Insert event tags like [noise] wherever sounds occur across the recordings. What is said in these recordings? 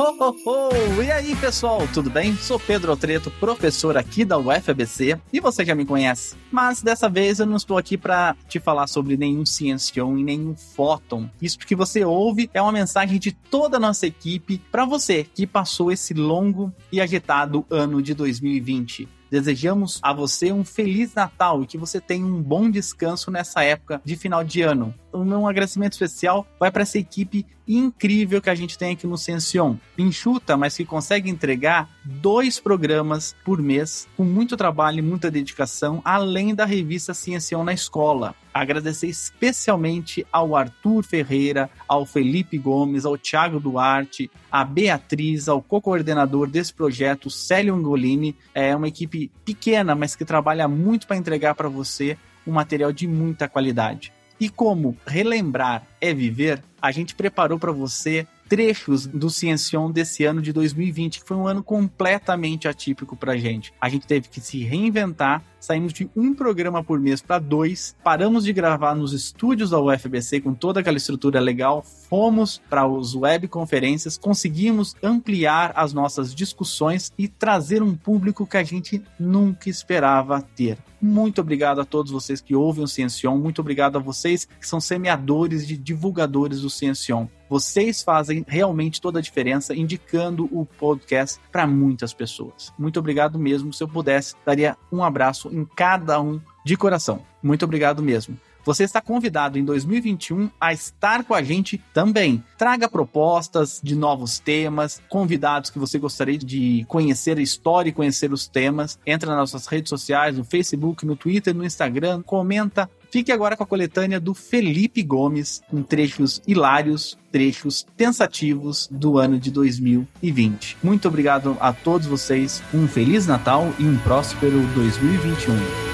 ho! E aí, pessoal, tudo bem? Sou Pedro Altreto, professor aqui da UFABC, e você já me conhece. Mas dessa vez eu não estou aqui para te falar sobre nenhum Ciencion e nenhum Fóton. Isso que você ouve é uma mensagem de toda a nossa equipe para você que passou esse longo e agitado ano de 2020. Desejamos a você um feliz Natal e que você tenha um bom descanso nessa época de final de ano. O meu agradecimento especial vai para essa equipe incrível que a gente tem aqui no Ciencion. Enxuta, mas que consegue entregar dois programas por mês com muito trabalho e muita dedicação, além da revista Ciencion na escola. Agradecer especialmente ao Arthur Ferreira, ao Felipe Gomes, ao Thiago Duarte, à Beatriz, ao co-coordenador desse projeto, Célio Angolini. É uma equipe pequena, mas que trabalha muito para entregar para você um material de muita qualidade. E como relembrar é viver, a gente preparou para você trechos do Ciencion desse ano de 2020, que foi um ano completamente atípico pra gente. A gente teve que se reinventar, saímos de um programa por mês para dois, paramos de gravar nos estúdios da UFBC com toda aquela estrutura legal, fomos para os webconferências, conseguimos ampliar as nossas discussões e trazer um público que a gente nunca esperava ter. Muito obrigado a todos vocês que ouvem o Ciencion, muito obrigado a vocês que são semeadores e divulgadores do Ciencion. Vocês fazem realmente toda a diferença indicando o podcast para muitas pessoas. Muito obrigado mesmo. Se eu pudesse, daria um abraço em cada um de coração. Muito obrigado mesmo. Você está convidado em 2021 a estar com a gente também. Traga propostas de novos temas, convidados que você gostaria de conhecer a história e conhecer os temas. Entra nas nossas redes sociais, no Facebook, no Twitter, no Instagram, comenta, Fique agora com a coletânea do Felipe Gomes, com trechos hilários, trechos pensativos do ano de 2020. Muito obrigado a todos vocês, um Feliz Natal e um próspero 2021.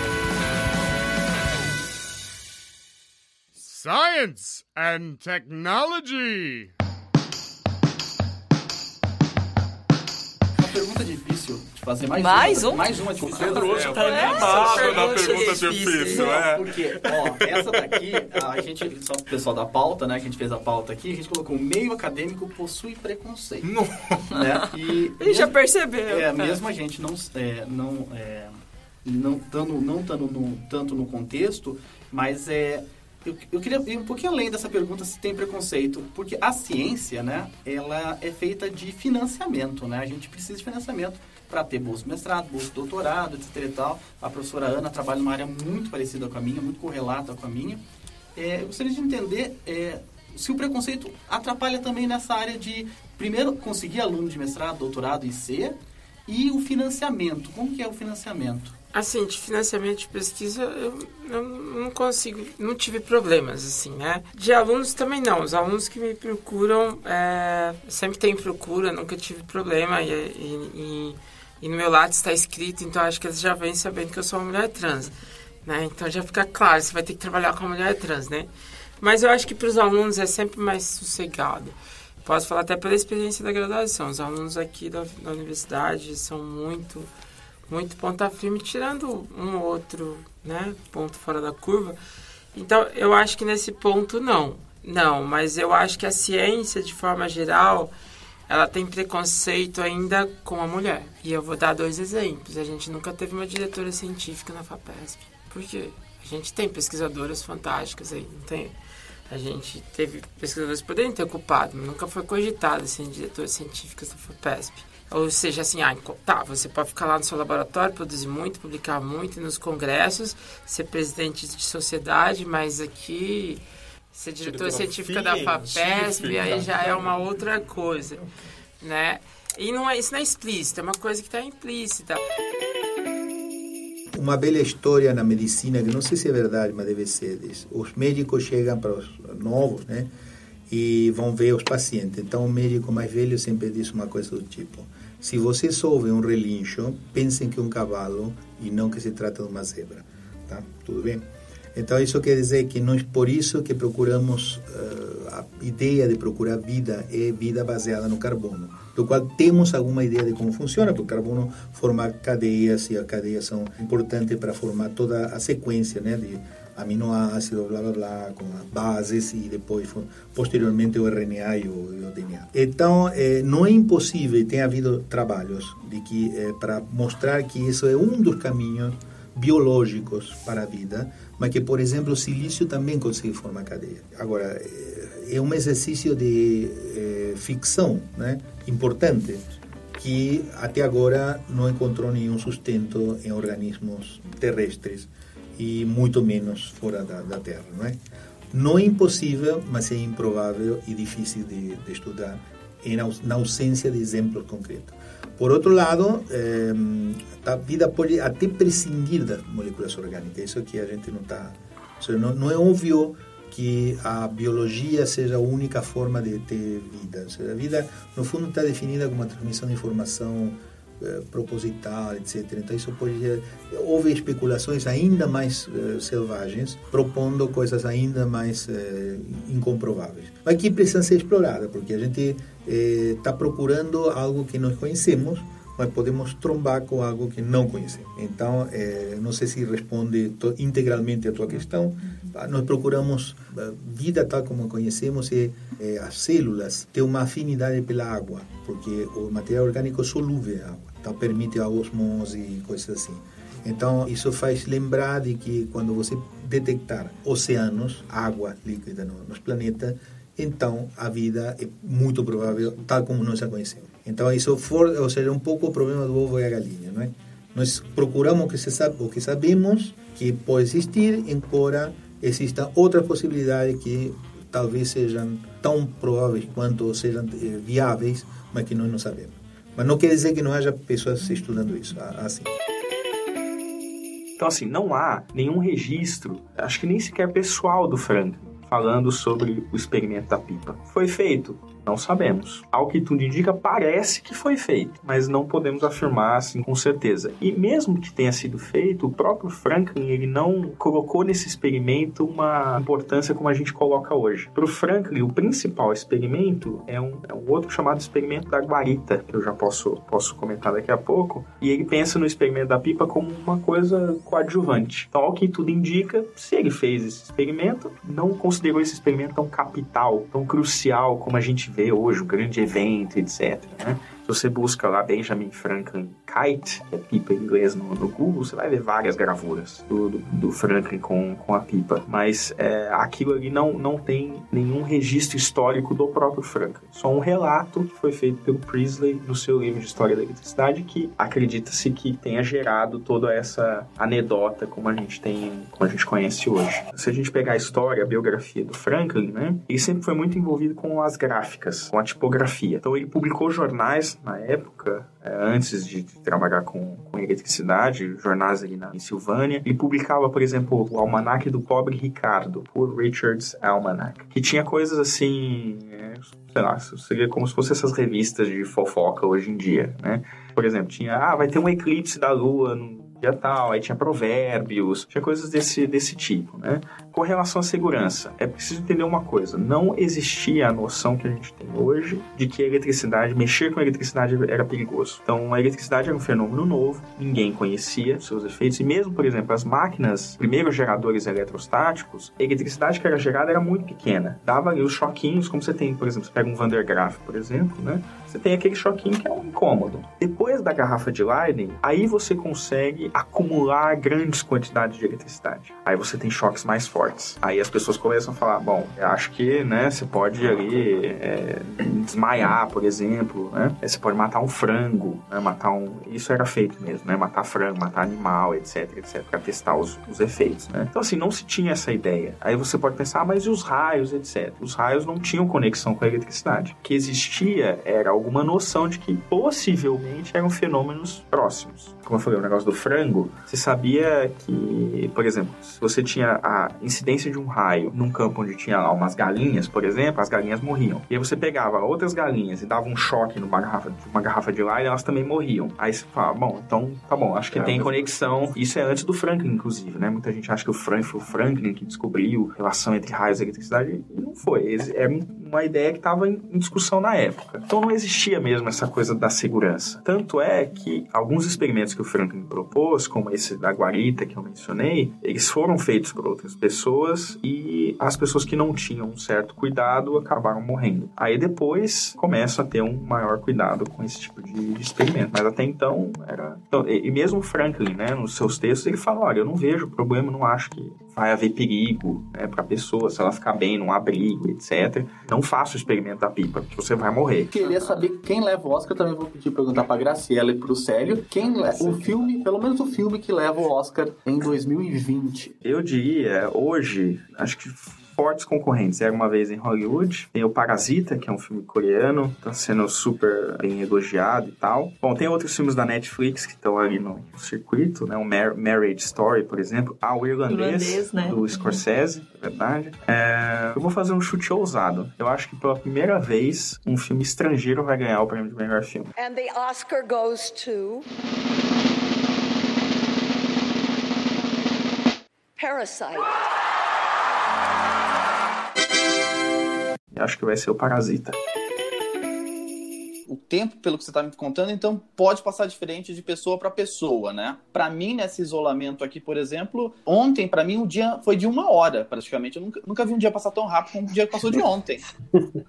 Science and Technology. Pergunta difícil de fazer mais, Mais uma. um? Mais uma difícil. Pedro hoje tá É, animado na pergunta pergunta difícil. difícil, é. Porque, ó, essa daqui, a gente, só pro pessoal da pauta, né? Que a gente fez a pauta aqui, a gente colocou meio acadêmico possui preconceito. Não. Né? [laughs] E já percebeu. É, mesmo a gente não, é, não, é, não, tando, não tando no, tanto no contexto, mas é, eu, eu queria ir um pouquinho além dessa pergunta se tem preconceito, porque a ciência, né, ela é feita de financiamento, né? A gente precisa de financiamento para ter bolsa de mestrado, bolsa de doutorado, etc e tal. A professora Ana trabalha numa área muito parecida com a minha, muito correlata com a minha. É, eu gostaria de entender é, se o preconceito atrapalha também nessa área de, primeiro, conseguir aluno de mestrado, doutorado e ser, e o financiamento. Como que é o financiamento? Assim, de financiamento de pesquisa, eu, eu não consigo, não tive problemas, assim, né? De alunos também não. Os alunos que me procuram, é, sempre tem procura, nunca tive problema. E, e, e, e no meu lado está escrito, então acho que eles já vêm sabendo que eu sou uma mulher trans, né? Então já fica claro, você vai ter que trabalhar com a mulher trans, né? Mas eu acho que para os alunos é sempre mais sossegado. Posso falar até pela experiência da graduação. Os alunos aqui da, da universidade são muito muito ponta firme, tirando um ou outro né, ponto fora da curva. Então, eu acho que nesse ponto não. Não, mas eu acho que a ciência, de forma geral, ela tem preconceito ainda com a mulher. E eu vou dar dois exemplos. A gente nunca teve uma diretora científica na FAPESP. Por quê? A gente tem pesquisadoras fantásticas aí, não tem? A gente teve pesquisadores que poderiam ter ocupado, mas nunca foi cogitado assim, diretoras científicas da FAPESP. Ou seja, assim, ah, tá, você pode ficar lá no seu laboratório, produzir muito, publicar muito nos congressos, ser presidente de sociedade, mas aqui ser diretora científica da FAPESP, aí já é uma outra coisa, né? E não é, isso não é explícito, é uma coisa que está implícita. Uma bela história na medicina, que não sei se é verdade, mas deve ser. diz. Os médicos chegam para os novos, né? E vão ver os pacientes. Então, o médico mais velho sempre diz uma coisa do tipo: se você ouve um relincho, pensem que é um cavalo e não que se trata de uma zebra. Tá? Tudo bem? Então, isso quer dizer que nós, por isso que procuramos, uh, a ideia de procurar vida é vida baseada no carbono, do qual temos alguma ideia de como funciona, porque o carbono forma cadeias e as cadeias são importantes para formar toda a sequência né, de, aminoácidos, blá blá blá, com as bases e depois posteriormente o RNA e o, DNA. Então, é, não é impossível, tem havido trabalhos de que é, para mostrar que isso é um dos caminhos biológicos para a vida, mas que, por exemplo, o silício também consegue formar cadeia. Agora, é, é um exercício de é, ficção né, importante que até agora não encontrou nenhum sustento em organismos terrestres e muito menos fora da, da Terra, não é? Não é impossível, mas é improvável e difícil de, de estudar em, na ausência de exemplos concretos. Por outro lado, eh, a vida pode até prescindir das moléculas orgânicas, isso que a gente não está... Não, não é óbvio que a biologia seja a única forma de ter vida. a vida, no fundo, está definida como a transmissão de informação eh, proposital, etc. Então isso pode houve especulações ainda mais eh, selvagens, propondo coisas ainda mais eh, incomprováveis. Mas que precisam ser exploradas, porque a gente está procurando algo que nós conhecemos, mas podemos trombar com algo que não conhecemos. Então, não sei se responde integralmente a tua questão. Nós procuramos vida tal como conhecemos e as células têm uma afinidade pela água, porque o material orgânico solúvel é água. Então permite a osmose e coisas assim. Então isso faz lembrar de que quando você detectar oceanos, água líquida no, nos planetas, então a vida é muito provável tal como nós a conhecemos. Então isso for, ou seja, um pouco o problema do ovo e a galinha, não é? Nós procuramos que se sabe, o que sabemos que pode existir, embora exista outra possibilidade que talvez sejam tão prováveis quanto sejam eh, viáveis, mas que nós não sabemos. Mas não quer dizer que não haja pessoas estudando isso assim. Então, assim, não há nenhum registro, acho que nem sequer pessoal do Franklin, falando sobre o experimento da pipa. Foi feito? Não sabemos. Ao que tudo indica, parece que foi feito, mas não podemos afirmar assim com certeza. E mesmo que tenha sido feito, o próprio Franklin ele não colocou nesse experimento uma importância como a gente coloca hoje. Para o Franklin, o principal experimento é um, é um outro chamado experimento da guarita, que eu já posso, posso comentar daqui a pouco. E ele pensa no experimento da pipa como uma coisa coadjuvante. Então, ao que tudo indica, se ele fez esse experimento, não considerou esse experimento tão capital, tão crucial como a gente vê hoje, o grande evento, etc. Né? Se você busca lá Benjamin Franklin Kite, que é pipa em inglês no, no Google, você vai ver várias gravuras do, do, do Franklin com, com a pipa. Mas é, aquilo ali não, não tem nenhum registro histórico do próprio Franklin. Só um relato que foi feito pelo Priestley no seu livro de História da Eletricidade, que acredita-se que tenha gerado toda essa anedota como a gente tem, como a gente conhece hoje. Se a gente pegar a história, a biografia do Franklin, né, ele sempre foi muito envolvido com as gráficas, com a tipografia. Então ele publicou jornais na época, é, antes de trabalhar com, com eletricidade, jornais ali na, em Silvânia. Ele publicava, por exemplo, o Almanac do Pobre Ricardo, por Richard's Almanac, que tinha coisas assim, é, sei lá, seria como se fossem essas revistas de fofoca hoje em dia, né? Por exemplo, tinha, ah, vai ter um eclipse da Lua no dia tal, aí tinha provérbios, tinha coisas desse, desse tipo, né? Com relação à segurança, é preciso entender uma coisa: não existia a noção que a gente tem hoje de que a eletricidade, mexer com a eletricidade era perigoso. Então, a eletricidade era um fenômeno novo, ninguém conhecia seus efeitos, e mesmo, por exemplo, as máquinas, primeiros geradores eletrostáticos, a eletricidade que era gerada era muito pequena. Dava ali os choquinhos, como você tem, por exemplo, você pega um Van der Graaf, por exemplo, né? Você tem aquele choquinho que é um incômodo. Depois da garrafa de Leiden, aí você consegue acumular grandes quantidades de eletricidade. Aí você tem choques mais fortes Aí as pessoas começam a falar, bom, acho que, né, você pode ali é, desmaiar, por exemplo, né? Você pode matar um frango, né, matar um... Isso era feito mesmo, né? Matar frango, matar animal, etc, etc, para testar os, os efeitos, né? Então, assim, não se tinha essa ideia. Aí você pode pensar, ah, mas e os raios, etc. Os raios não tinham conexão com a eletricidade. O que existia era alguma noção de que possivelmente eram fenômenos próximos. Como eu falei, o negócio do frango, você sabia que, por exemplo, se você tinha a incidência de um raio num campo onde tinha lá umas galinhas, por exemplo, as galinhas morriam. E aí você pegava outras galinhas e dava um choque numa garrafa, uma garrafa de lá e elas também morriam. Aí você fala, bom, então tá bom, acho que é, tem conexão. Isso é antes do Franklin, inclusive, né? Muita gente acha que o Franklin foi o Franklin que descobriu relação entre raios e eletricidade. E não foi. Era uma ideia que estava em discussão na época. Então não existia mesmo essa coisa da segurança. Tanto é que alguns experimentos que o Franklin propôs, como esse da guarita que eu mencionei, eles foram feitos por outras pessoas e as pessoas que não tinham um certo cuidado acabaram morrendo. Aí depois começa a ter um maior cuidado com esse tipo de experimento. Mas até então era. Então, e mesmo Franklin, né, nos seus textos, ele fala: olha, eu não vejo problema, não acho que vai haver perigo né, para a pessoa, se ela ficar bem num abrigo, etc. Não faça o experimento da pipa, porque você vai morrer. Queria saber quem leva o Oscar, também vou pedir perguntar pra Graciela e pro Célio. Quem leva o filme, pelo menos o filme que leva o Oscar em 2020? Eu diria, hoje, acho que fortes concorrentes. Era uma vez em Hollywood. Tem o Parasita, que é um filme coreano, tá sendo super bem elogiado e tal. Bom, tem outros filmes da Netflix que estão ali no circuito, né? O Mar Marriage Story, por exemplo. Ah, o Irlandês, Irlandês, né? do Scorsese, é verdade. É, eu vou fazer um chute ousado. Eu acho que pela primeira vez um filme estrangeiro vai ganhar o prêmio de melhor filme. And the Oscar goes to Parasite. Acho que vai ser o Parasita. o tempo, pelo que você tá me contando, então pode passar diferente de pessoa para pessoa, né? Para mim, nesse isolamento aqui, por exemplo, ontem, para mim, o dia foi de uma hora, praticamente. Eu nunca, nunca vi um dia passar tão rápido como o dia que passou de ontem. [laughs]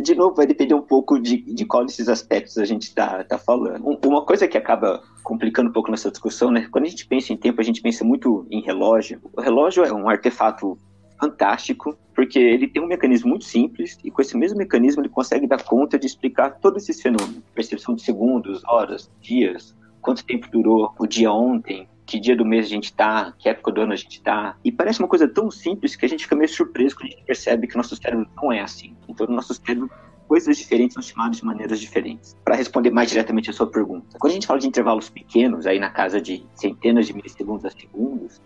De novo, vai depender um pouco de, de qual desses aspectos a gente está tá falando. Um- Uma coisa que acaba complicando um pouco nessa discussão, né? Quando a gente pensa em tempo, a gente pensa muito em relógio. O relógio é um artefato fantástico, porque ele tem um mecanismo muito simples, e com esse mesmo mecanismo ele consegue dar conta de explicar todos esses fenômenos. Percepção de segundos, horas, dias, quanto tempo durou o dia ontem, que dia do mês a gente tá, que época do ano a gente tá. E parece uma coisa tão simples que a gente fica meio surpreso quando a gente percebe que o nosso cérebro não é assim. Então, no nosso cérebro, coisas diferentes são chamadas de maneiras diferentes. Para responder mais diretamente a sua pergunta, quando a gente fala de intervalos pequenos, aí na casa de centenas de milissegundos a segundos,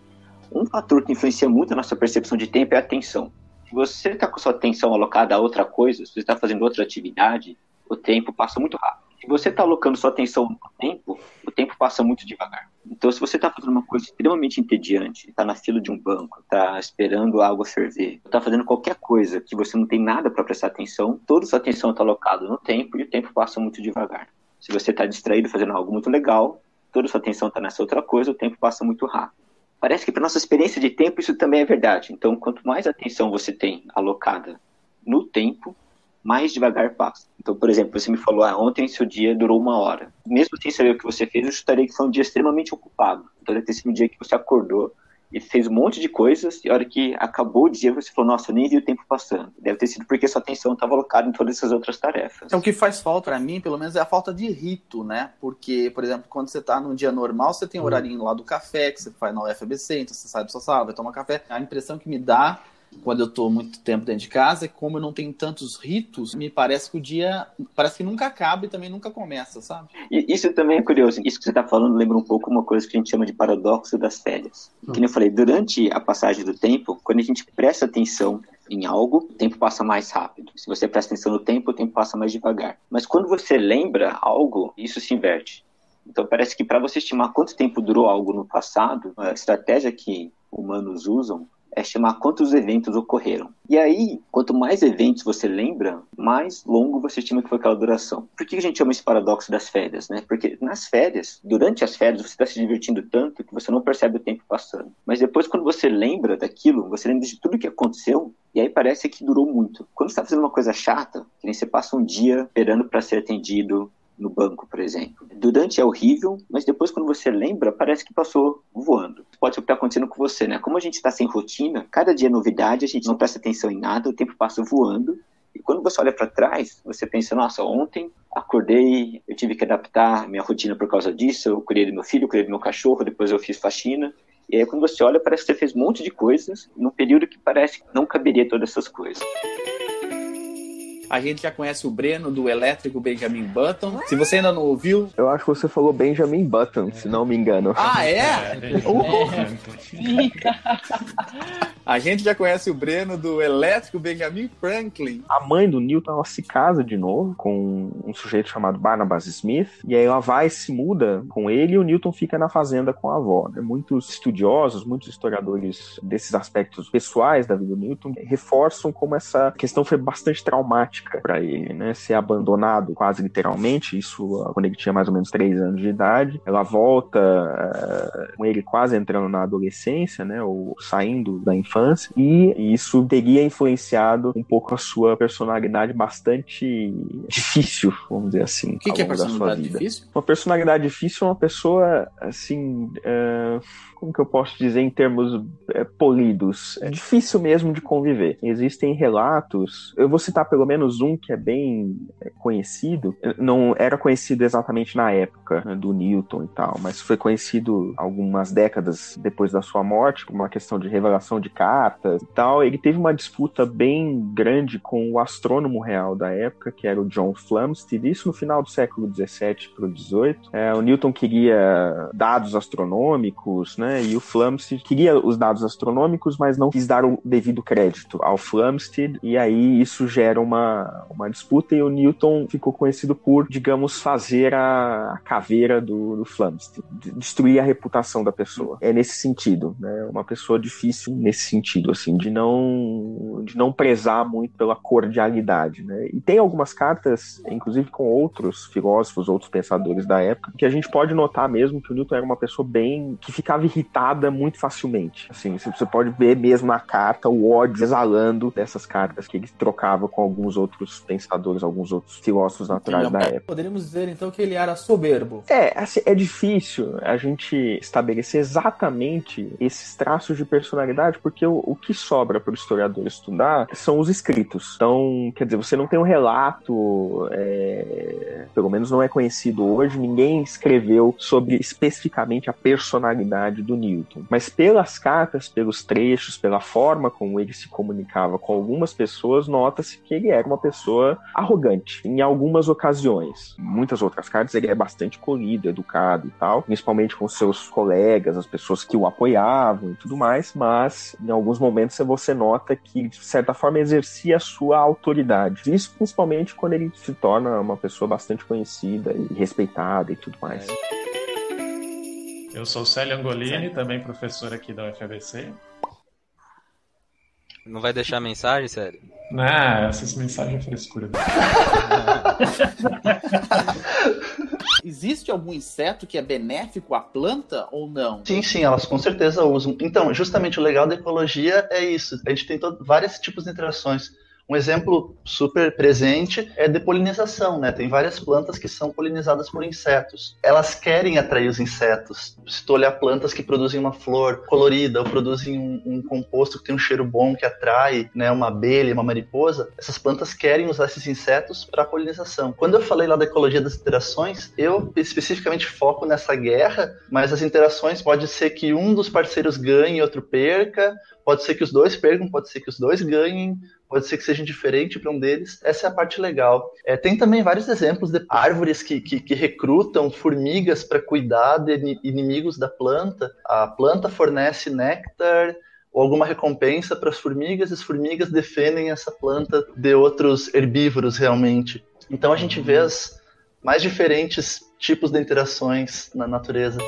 um fator que influencia muito a nossa percepção de tempo é a atenção. Se você está com sua atenção alocada a outra coisa, se você está fazendo outra atividade, o tempo passa muito rápido. Se você está alocando sua atenção no tempo, o tempo passa muito devagar. Então, se você está fazendo uma coisa extremamente entediante, está na fila de um banco, está esperando água ferver, está fazendo qualquer coisa que você não tem nada para prestar atenção, toda sua atenção está alocada no tempo e o tempo passa muito devagar. Se você está distraído fazendo algo muito legal, toda sua atenção está nessa outra coisa, o tempo passa muito rápido. Parece que para nossa experiência de tempo isso também é verdade. Então, quanto mais atenção você tem alocada no tempo, mais devagar passa. Então, por exemplo, você me falou, ah, ontem seu dia durou uma hora. Mesmo sem saber o que você fez, eu chutaria que foi um dia extremamente ocupado. Então, deve ter sido um dia que você acordou e fez um monte de coisas, e a hora que acabou o dia, você falou, nossa, eu nem vi o tempo passando. Deve ter sido porque sua atenção estava alocada em todas essas outras tarefas. É o que faz falta pra mim, pelo menos, é a falta de rito, né? Porque, por exemplo, quando você tá num dia normal, você tem o horarinho lá do café, que você faz na UFBC, então você sai da sua sala, vai tomar café. A impressão que me dá quando eu tô muito tempo dentro de casa é que como eu não tenho tantos ritos, me parece que o dia parece que nunca acaba e também nunca começa, sabe? E isso também é curioso. Isso que você está falando lembra um pouco uma coisa que a gente chama de paradoxo das férias. Que nem eu falei, durante a passagem do tempo, quando a gente presta atenção em algo, o tempo passa mais rápido. Se você presta atenção no tempo, o tempo passa mais devagar. Mas quando você lembra algo, isso se inverte. Então parece que para você estimar quanto tempo durou algo no passado, a estratégia que humanos usam é estimar quantos eventos ocorreram. E aí, quanto mais eventos você lembra, mais longo você estima que foi aquela duração. Por que a gente chama esse paradoxo das férias, né? Porque nas férias, durante as férias, você está se divertindo tanto que você não percebe o tempo passando. Mas depois, quando você lembra daquilo, você lembra de tudo que aconteceu, e aí parece que durou muito. Quando você está fazendo uma coisa chata, que nem você passa um dia esperando para ser atendido no banco, por exemplo. Durante é horrível, mas depois quando você lembra, parece que passou voando. Pode ser o que está acontecendo com você, né? Como a gente está sem rotina, cada dia é novidade, a gente não presta atenção em nada, o tempo passa voando. E quando você olha para trás, você pensa, nossa, ontem acordei, eu tive que adaptar minha rotina por causa disso, eu cuidei do meu filho, cuidei do meu cachorro, depois eu fiz faxina. E aí quando você olha, parece que você fez um monte de coisas num período que parece que não caberia todas essas coisas. A gente já conhece o Breno do elétrico Benjamin Button. Se você ainda não ouviu. Eu acho que você falou Benjamin Button, se não me engano. Ah, é? [laughs] A gente já conhece o Breno do elétrico Benjamin Franklin. A mãe do Newton ela se casa de novo com um sujeito chamado Barnabas Smith, e aí ela vai se muda com ele e o Newton fica na fazenda com a avó. Né? Muitos estudiosos, muitos historiadores desses aspectos pessoais da vida do Newton reforçam como essa questão foi bastante traumática para ele, né? Ser abandonado quase literalmente, isso ah, quando ele tinha mais ou menos três anos de idade. Ela volta uh, com ele quase entrando na adolescência, né? Ou saindo da infância, e isso teria influenciado um pouco a sua personalidade bastante [laughs] difícil, vamos dizer assim. O que, que é personalidade difícil? Uma personalidade difícil é uma pessoa assim. Uh como que eu posso dizer em termos é, polidos? É difícil mesmo de conviver. Existem relatos, eu vou citar pelo menos um que é bem é, conhecido, não era conhecido exatamente na época né, do Newton e tal, mas foi conhecido algumas décadas depois da sua morte, por uma questão de revelação de cartas e tal. Ele teve uma disputa bem grande com o astrônomo real da época, que era o John Flamsteed, isso no final do século XVII para o XVIII. É, o Newton queria dados astronômicos, né? E o Flamsteed queria os dados astronômicos, mas não quis dar o devido crédito ao Flamsteed, e aí isso gera uma, uma disputa, e o Newton ficou conhecido por, digamos, fazer a, caveira do, do Flamsteed, destruir a reputação da pessoa. É nesse sentido, né? Uma pessoa difícil nesse sentido, assim, de não, de não prezar muito pela cordialidade, né? E tem algumas cartas, inclusive com outros filósofos, outros pensadores da época, que a gente pode notar mesmo que o Newton era uma pessoa bem que ficava irritada muito facilmente. Assim, você pode ver mesmo na carta o ódio exalando dessas cartas que ele trocava com alguns outros pensadores, alguns outros filósofos naturais da época. Poderíamos dizer então que ele era soberbo. É, assim, é difícil a gente estabelecer exatamente esses traços de personalidade, porque o, o que sobra para o historiador estudar são os escritos. Então, quer dizer, você não tem um relato, é, pelo menos não é conhecido hoje, ninguém escreveu sobre especificamente a personalidade do Newton. Mas pelas cartas, pelos trechos, pela forma como ele se comunicava com algumas pessoas, nota-se que ele era uma pessoa arrogante em algumas ocasiões. Em muitas outras cartas ele é bastante colhido, educado e tal, principalmente com seus colegas, as pessoas que o apoiavam e tudo mais, mas em alguns momentos você nota que de certa forma exercia a sua autoridade. Isso principalmente quando ele se torna uma pessoa bastante conhecida e respeitada e tudo mais. Eu sou Célio Angolini, também professor aqui da UFABC. Não vai deixar mensagem, Célio? Não, essas mensagens é frescura. [laughs] Existe algum inseto que é benéfico à planta ou não? Sim, sim, elas com certeza usam. Então, justamente o legal da ecologia é isso. A gente tem vários tipos de interações um exemplo super presente é de polinização, né? Tem várias plantas que são polinizadas por insetos. Elas querem atrair os insetos. Se tu olhar plantas que produzem uma flor colorida ou produzem um, um composto que tem um cheiro bom que atrai, né, uma abelha, uma mariposa, essas plantas querem usar esses insetos para polinização. Quando eu falei lá da ecologia das interações, eu especificamente foco nessa guerra, mas as interações pode ser que um dos parceiros ganhe e outro perca, pode ser que os dois percam, pode ser que os dois ganhem, pode ser que seja diferente para um deles. Essa é a parte legal. É, tem também vários exemplos de árvores que, que, que recrutam formigas para cuidar de inimigos da planta. A planta fornece néctar ou alguma recompensa para as formigas, e as formigas defendem essa planta de outros herbívoros realmente. Então a gente vê as mais diferentes tipos de interações na natureza.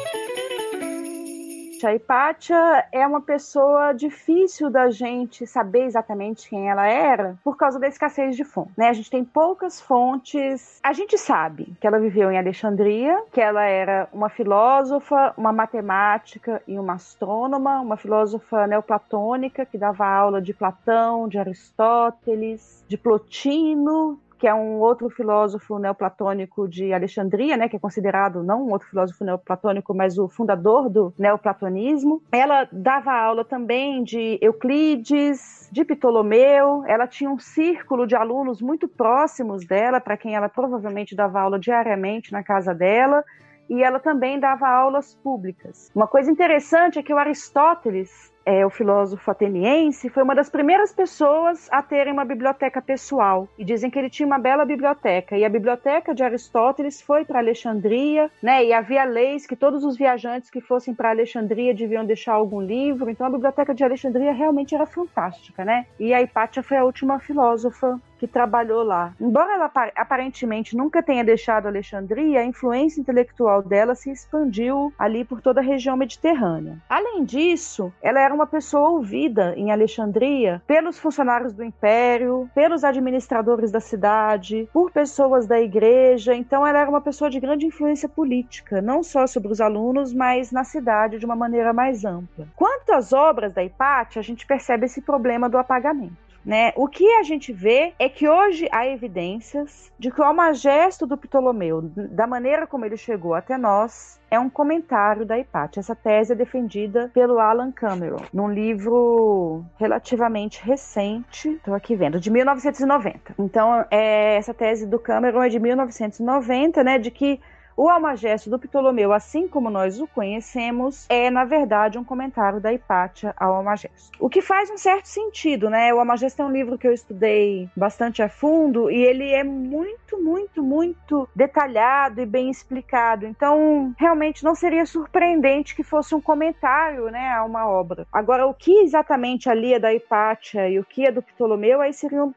A Hipátia é uma pessoa difícil da gente saber exatamente quem ela era por causa da escassez de fontes. Né? A gente tem poucas fontes. A gente sabe que ela viveu em Alexandria, que ela era uma filósofa, uma matemática e uma astrônoma, uma filósofa neoplatônica que dava aula de Platão, de Aristóteles, de Plotino, que é um outro filósofo neoplatônico de Alexandria, né, que é considerado não um outro filósofo neoplatônico, mas o fundador do neoplatonismo. Ela dava aula também de Euclides, de Ptolomeu. Ela tinha um círculo de alunos muito próximos dela, para quem ela provavelmente dava aula diariamente na casa dela e ela também dava aulas públicas. Uma coisa interessante é que o Aristóteles é o filósofo ateniense, foi uma das primeiras pessoas a terem uma biblioteca pessoal. E dizem que ele tinha uma bela biblioteca. E a biblioteca de Aristóteles foi para Alexandria, né? E havia leis que todos os viajantes que fossem para Alexandria deviam deixar algum livro. Então a biblioteca de Alexandria realmente era fantástica, né? E a Hipátia foi a última filósofa que trabalhou lá. Embora ela aparentemente nunca tenha deixado Alexandria, a influência intelectual dela se expandiu ali por toda a região mediterrânea. Além disso, ela era uma pessoa ouvida em Alexandria pelos funcionários do império, pelos administradores da cidade, por pessoas da igreja, então ela era uma pessoa de grande influência política, não só sobre os alunos, mas na cidade de uma maneira mais ampla. Quanto às obras da Hipátia, a gente percebe esse problema do apagamento. Né? O que a gente vê é que hoje há evidências de que o Almagesto do Ptolomeu, da maneira como ele chegou até nós, é um comentário da Hipátia. Essa tese é defendida pelo Alan Cameron, num livro relativamente recente, estou aqui vendo, de 1990. Então, é, essa tese do Cameron é de 1990, né, de que o Almagesto do Ptolomeu, assim como nós o conhecemos, é, na verdade, um comentário da Hipátia ao Almagesto. O que faz um certo sentido, né? O Almagesto é um livro que eu estudei bastante a fundo e ele é muito, muito, muito detalhado e bem explicado. Então, realmente não seria surpreendente que fosse um comentário, né, a uma obra. Agora, o que exatamente ali é da Hipátia e o que é do Ptolomeu, aí seriam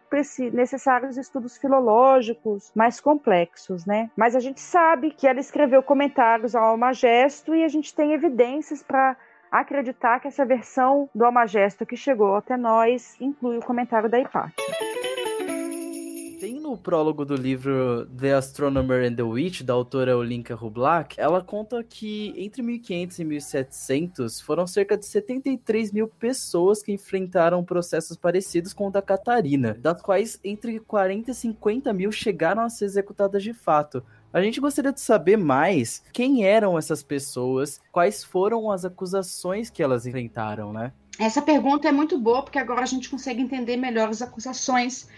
necessários estudos filológicos mais complexos, né? Mas a gente sabe que ela escreveu comentários ao Almagesto e a gente tem evidências para acreditar que essa versão do Almagesto que chegou até nós inclui o comentário da Hipátia. Tem no prólogo do livro The Astronomer and the Witch, da autora Olinka Rublak, ela conta que entre 1500 e 1700 foram cerca de 73 mil pessoas que enfrentaram processos parecidos com o da Catarina, das quais entre 40 e 50 mil chegaram a ser executadas de fato. A gente gostaria de saber mais quem eram essas pessoas, quais foram as acusações que elas enfrentaram, né? Essa pergunta é muito boa porque agora a gente consegue entender melhor as acusações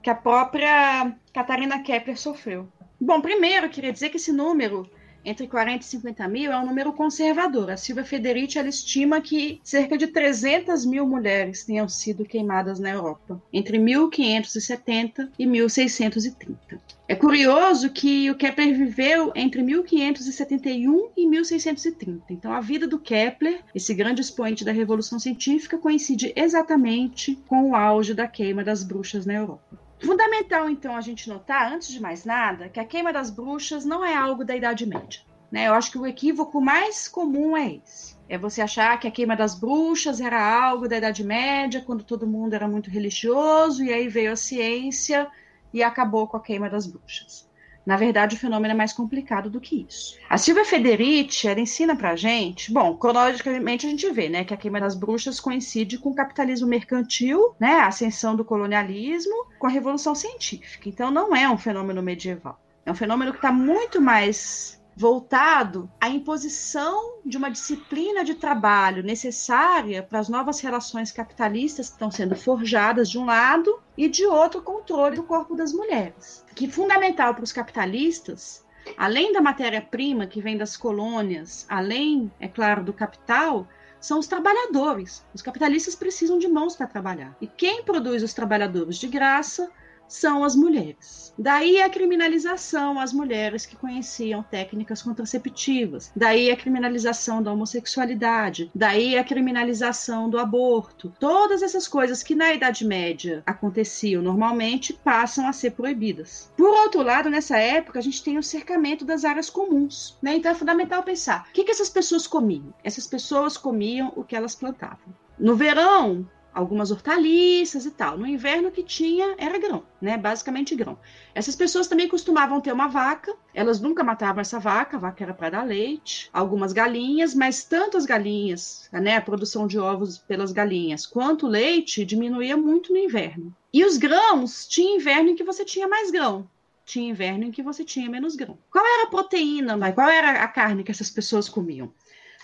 que a própria Catarina Kepler sofreu. Bom, primeiro, eu queria dizer que esse número entre 40 e 50 mil é um número conservador. A Silvia Federici ela estima que cerca de 300 mil mulheres tenham sido queimadas na Europa entre 1570 e 1630. É curioso que o Kepler viveu entre 1571 e 1630. Então, a vida do Kepler, esse grande expoente da Revolução Científica, coincide exatamente com o auge da queima das bruxas na Europa. Fundamental, então, a gente notar, antes de mais nada, que a queima das bruxas não é algo da Idade Média. Né? Eu acho que o equívoco mais comum é esse. É você achar que a queima das bruxas era algo da Idade Média, quando todo mundo era muito religioso, e aí veio a ciência e acabou com a queima das bruxas. Na verdade, o fenômeno é mais complicado do que isso. A Silvia Federici, ela ensina pra gente, bom, cronologicamente a gente vê, né, que a queima das bruxas coincide com o capitalismo mercantil, né, a ascensão do colonialismo, com a revolução científica. Então não é um fenômeno medieval. É um fenômeno que está muito mais voltado à imposição de uma disciplina de trabalho necessária para as novas relações capitalistas que estão sendo forjadas de um lado e de outro controle do corpo das mulheres. Que é fundamental para os capitalistas, além da matéria-prima que vem das colônias, além, é claro, do capital, são os trabalhadores. Os capitalistas precisam de mãos para trabalhar. E quem produz os trabalhadores de graça são as mulheres. Daí a criminalização às mulheres que conheciam técnicas contraceptivas. Daí a criminalização da homossexualidade. Daí a criminalização do aborto. Todas essas coisas que na Idade Média aconteciam normalmente passam a ser proibidas. Por outro lado, nessa época, a gente tem o cercamento das áreas comuns. Né? Então é fundamental pensar: o que, que essas pessoas comiam? Essas pessoas comiam o que elas plantavam. No verão, algumas hortaliças e tal. No inverno o que tinha era grão, né? Basicamente grão. Essas pessoas também costumavam ter uma vaca, elas nunca matavam essa vaca, a vaca era para dar leite, algumas galinhas, mas tanto as galinhas, né, a produção de ovos pelas galinhas, quanto o leite diminuía muito no inverno. E os grãos, tinha inverno em que você tinha mais grão, tinha inverno em que você tinha menos grão. Qual era a proteína, qual era a carne que essas pessoas comiam?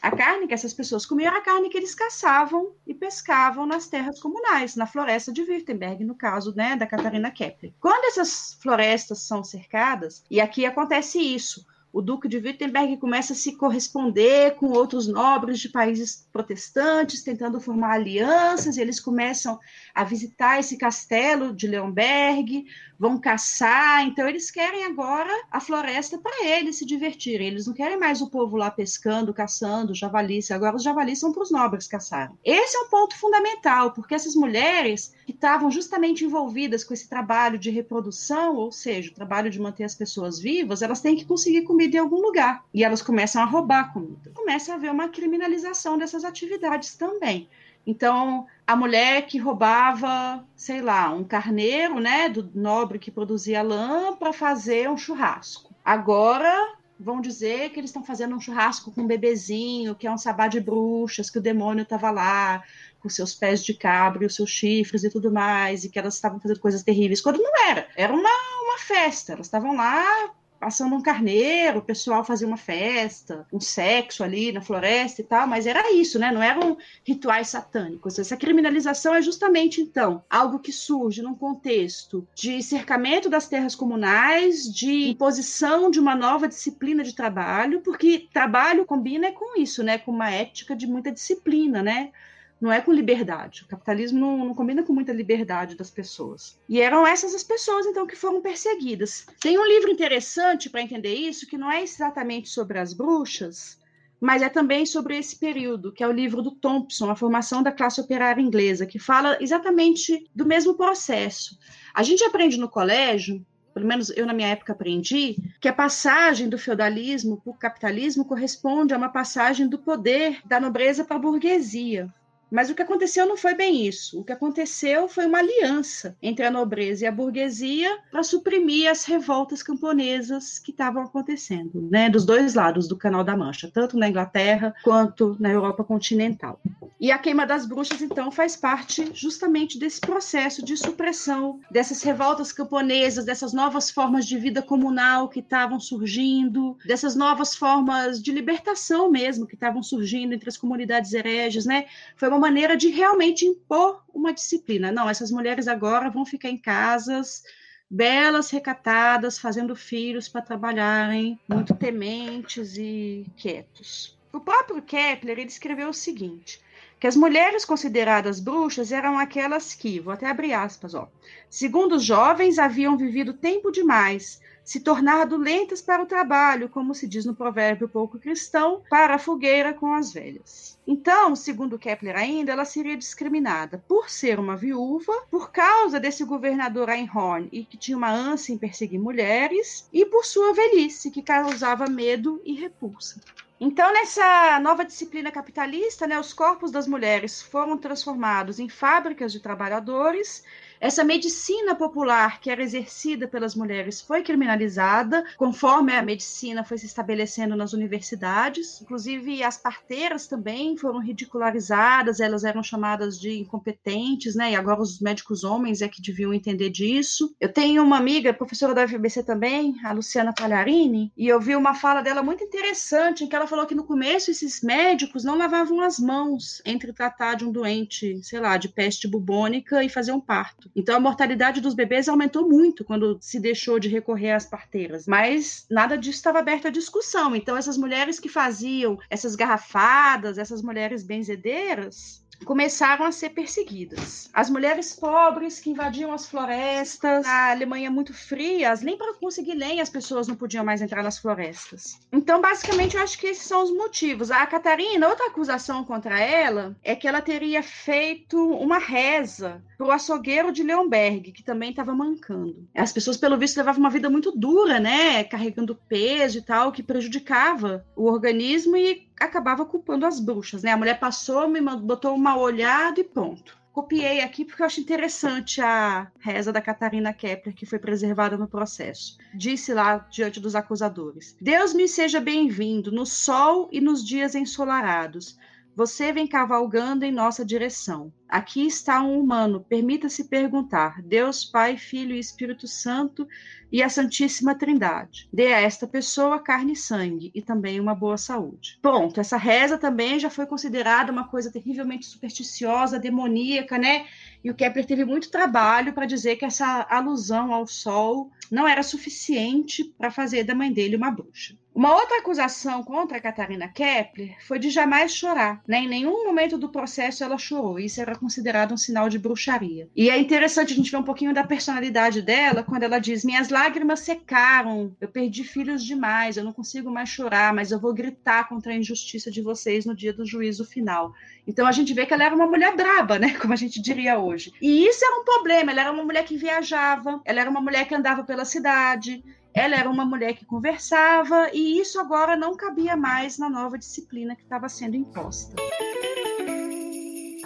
A carne que essas pessoas comiam era a carne que eles caçavam e pescavam nas terras comunais, na floresta de Württemberg, no caso né, da Catarina Kepler. Quando essas florestas são cercadas, e aqui acontece isso, o Duque de Wittenberg começa a se corresponder com outros nobres de países protestantes, tentando formar alianças, e eles começam a visitar esse castelo de Leonberg, vão caçar, então eles querem agora a floresta para eles se divertirem, eles não querem mais o povo lá pescando, caçando, javalis, agora os javalis são para os nobres caçarem. Esse é um ponto fundamental, porque essas mulheres que estavam justamente envolvidas com esse trabalho de reprodução, ou seja, o trabalho de manter as pessoas vivas, elas têm que conseguir comida em algum lugar. E elas começam a roubar comida. Começa a haver uma criminalização dessas atividades também. Então, a mulher que roubava, sei lá, um carneiro, né, do nobre que produzia lã para fazer um churrasco. Agora vão dizer que eles estão fazendo um churrasco com um bebezinho, que é um sabá de bruxas, que o demônio estava lá, com seus pés de cabra e os seus chifres e tudo mais, e que elas estavam fazendo coisas terríveis, quando não era. Era uma, uma festa. Elas estavam lá passando um carneiro, o pessoal fazia uma festa, um sexo ali na floresta e tal, mas era isso, né? Não eram rituais satânicos. Essa criminalização é justamente, então, algo que surge num contexto de cercamento das terras comunais, de imposição de uma nova disciplina de trabalho, porque trabalho combina com isso, né? Com uma ética de muita disciplina, né? Não é com liberdade. O capitalismo não, não, combina com muita liberdade das pessoas. E eram essas as pessoas, então, que foram perseguidas. Tem um livro interessante para entender isso, que não é exatamente sobre as bruxas, mas é também sobre esse período, que é o livro do Thompson, A Formação da Classe Operária Inglesa, que fala exatamente do mesmo processo. A gente aprende no colégio pelo menos eu na minha época aprendi, que a passagem do feudalismo para o capitalismo corresponde a uma passagem do poder da nobreza para a burguesia. Mas o que aconteceu não foi bem isso. O que aconteceu foi uma aliança entre a nobreza e a burguesia para suprimir as revoltas camponesas que estavam acontecendo, né, dos dois lados do Canal da Mancha, tanto na Inglaterra quanto na Europa continental. E a queima das bruxas, então, faz parte justamente desse processo de supressão dessas revoltas camponesas, dessas novas formas de vida comunal que estavam surgindo, dessas novas formas de libertação mesmo que estavam surgindo entre as comunidades hereges, né? Foi uma maneira de realmente impor uma disciplina. Não, essas mulheres agora vão ficar em casas belas, recatadas, fazendo filhos para trabalharem, muito tementes e quietos. O próprio Kepler ele escreveu o seguinte: que as mulheres consideradas bruxas eram aquelas que, vou até abrir aspas, ó, segundo os jovens, haviam vivido tempo demais, se tornado lentas para o trabalho, como se diz no provérbio pouco cristão, para a fogueira com as velhas. Então, segundo Kepler ainda, ela seria discriminada por ser uma viúva, por causa desse governador Einhorn e que tinha uma ânsia em perseguir mulheres, e por sua velhice, que causava medo e repulsa. Então, nessa nova disciplina capitalista, né, os corpos das mulheres foram transformados em fábricas de trabalhadores essa medicina popular que era exercida pelas mulheres foi criminalizada, conforme a medicina foi se estabelecendo nas universidades. Inclusive, as parteiras também foram ridicularizadas, elas eram chamadas de incompetentes, né? E agora os médicos homens é que deviam entender disso. Eu tenho uma amiga, professora da FBC também, a Luciana Palharini, e eu vi uma fala dela muito interessante, em que ela falou que no começo esses médicos não lavavam as mãos entre tratar de um doente, sei lá, de peste bubônica e fazer um parto. Então a mortalidade dos bebês aumentou muito quando se deixou de recorrer às parteiras. Mas nada disso estava aberto à discussão. Então essas mulheres que faziam essas garrafadas, essas mulheres benzedeiras, começaram a ser perseguidas. As mulheres pobres que invadiam as florestas, na Alemanha muito frias, nem para conseguir lenha as pessoas não podiam mais entrar nas florestas. Então, basicamente, eu acho que esses são os motivos. A Catarina, outra acusação contra ela é que ela teria feito uma reza para o açougueiro de Leonberg, que também estava mancando. As pessoas, pelo visto, levavam uma vida muito dura, né? Carregando peso e tal, que prejudicava o organismo e acabava culpando as bruxas, né? A mulher passou, me botou uma olhada e pronto. Copiei aqui porque eu acho interessante a reza da Catarina Kepler, que foi preservada no processo. Disse lá diante dos acusadores: Deus me seja bem-vindo no sol e nos dias ensolarados. Você vem cavalgando em nossa direção. Aqui está um humano. Permita-se perguntar: Deus, Pai, Filho e Espírito Santo e a Santíssima Trindade. Dê a esta pessoa carne e sangue e também uma boa saúde. Pronto, essa reza também já foi considerada uma coisa terrivelmente supersticiosa, demoníaca, né? E o Kepler teve muito trabalho para dizer que essa alusão ao sol não era suficiente para fazer da mãe dele uma bruxa. Uma outra acusação contra a Catarina Kepler foi de jamais chorar. Né? Em nenhum momento do processo ela chorou. Isso era considerado um sinal de bruxaria. E é interessante a gente ver um pouquinho da personalidade dela quando ela diz: Minhas lágrimas secaram, eu perdi filhos demais, eu não consigo mais chorar, mas eu vou gritar contra a injustiça de vocês no dia do juízo final. Então a gente vê que ela era uma mulher braba, né? [laughs] Como a gente diria hoje. E isso era um problema. Ela era uma mulher que viajava, ela era uma mulher que andava pela cidade, ela era uma mulher que conversava, e isso agora não cabia mais na nova disciplina que estava sendo imposta.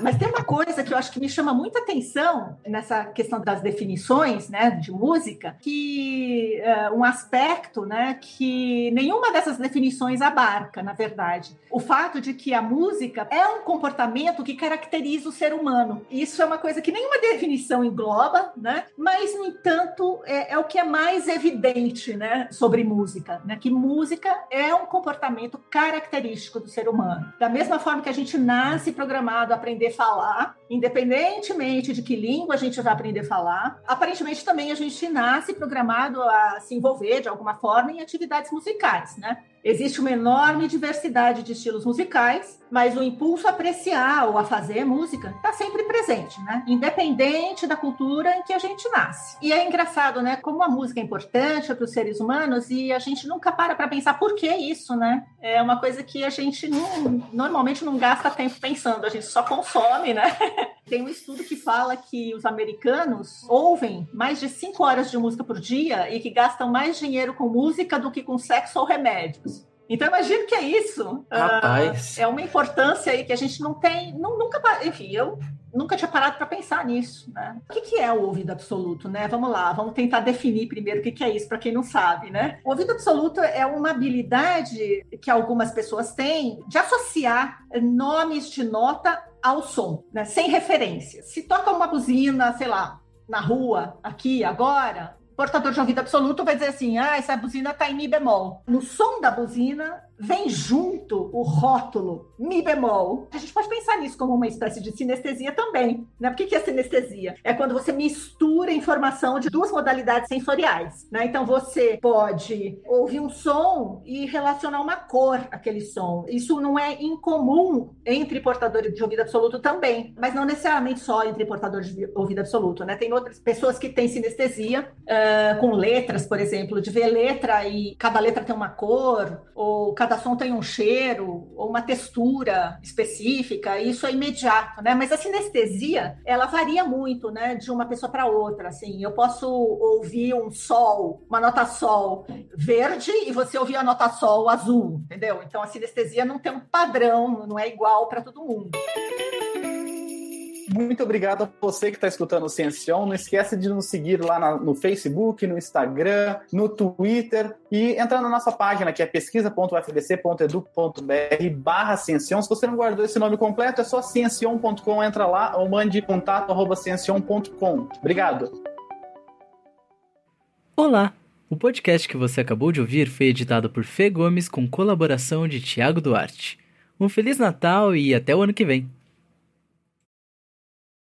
Mas tem uma coisa que eu acho que me chama muita atenção nessa questão das definições, né, de música, que uh, um aspecto, né, que nenhuma dessas definições abarca, na verdade. O fato de que a música é um comportamento que caracteriza o ser humano. Isso é uma coisa que nenhuma definição engloba, né, mas no entanto é, é o que é mais evidente, né, sobre música, né, que música é um comportamento característico do ser humano. Da mesma forma que a gente nasce programado a aprender falar, independentemente de que língua a gente vai aprender a falar. Aparentemente também a gente nasce programado a se envolver de alguma forma em atividades musicais, né? Existe uma enorme diversidade de estilos musicais, mas o impulso a apreciar ou a fazer música está sempre presente, né? Independente da cultura em que a gente nasce. E é engraçado, né? Como a música é importante para os seres humanos e a gente nunca para para pensar por que isso, né? É uma coisa que a gente não, normalmente não gasta tempo pensando, a gente só consome, né? [laughs] Tem um estudo que fala que os americanos ouvem mais de 5 horas de música por dia e que gastam mais dinheiro com música do que com sexo ou remédios. Então, imagino que é isso. Rapaz. Uh, é uma importância aí que a gente não tem, não, nunca, enfim, eu nunca tinha parado para pensar nisso, né? O que, que, é o ouvido absoluto, né? Vamos lá, vamos tentar definir primeiro o que, que é isso para quem não sabe, né? O ouvido absoluto é uma habilidade que algumas pessoas têm de associar nomes de nota ao som, né? Sem referência. Se toca uma buzina, sei lá, na rua, aqui, agora, portador de ouvido absoluto vai dizer assim: ah, essa buzina está em Mi bemol. No som da buzina vem junto o rótulo Mi bemol. A gente pode pensar nisso como uma espécie de sinestesia também. Né? Por que, que é sinestesia? É quando você mistura informação de duas modalidades sensoriais. Né? Então você pode ouvir um som e relacionar uma cor àquele som. Isso não é incomum entre portadores de ouvido absoluto também, mas não necessariamente só entre portadores de ouvido absoluto. Né? Tem outras pessoas que têm sinestesia. Uh, com letras, por exemplo, de ver letra e cada letra tem uma cor, ou cada som tem um cheiro, ou uma textura específica, isso é imediato, né? Mas a sinestesia, ela varia muito, né, de uma pessoa para outra, assim. Eu posso ouvir um sol, uma nota sol verde e você ouvir a nota sol azul, entendeu? Então a sinestesia não tem um padrão, não é igual para todo mundo. Muito obrigado a você que está escutando o Ciencion. Não esquece de nos seguir lá na, no Facebook, no Instagram, no Twitter e entrar na nossa página que é pesquisa.fbc.edu.br barra. Se você não guardou esse nome completo, é só ciencion.com, entra lá ou mande contato arroba. Obrigado. Olá! O podcast que você acabou de ouvir foi editado por Fê Gomes com colaboração de Tiago Duarte. Um Feliz Natal e até o ano que vem!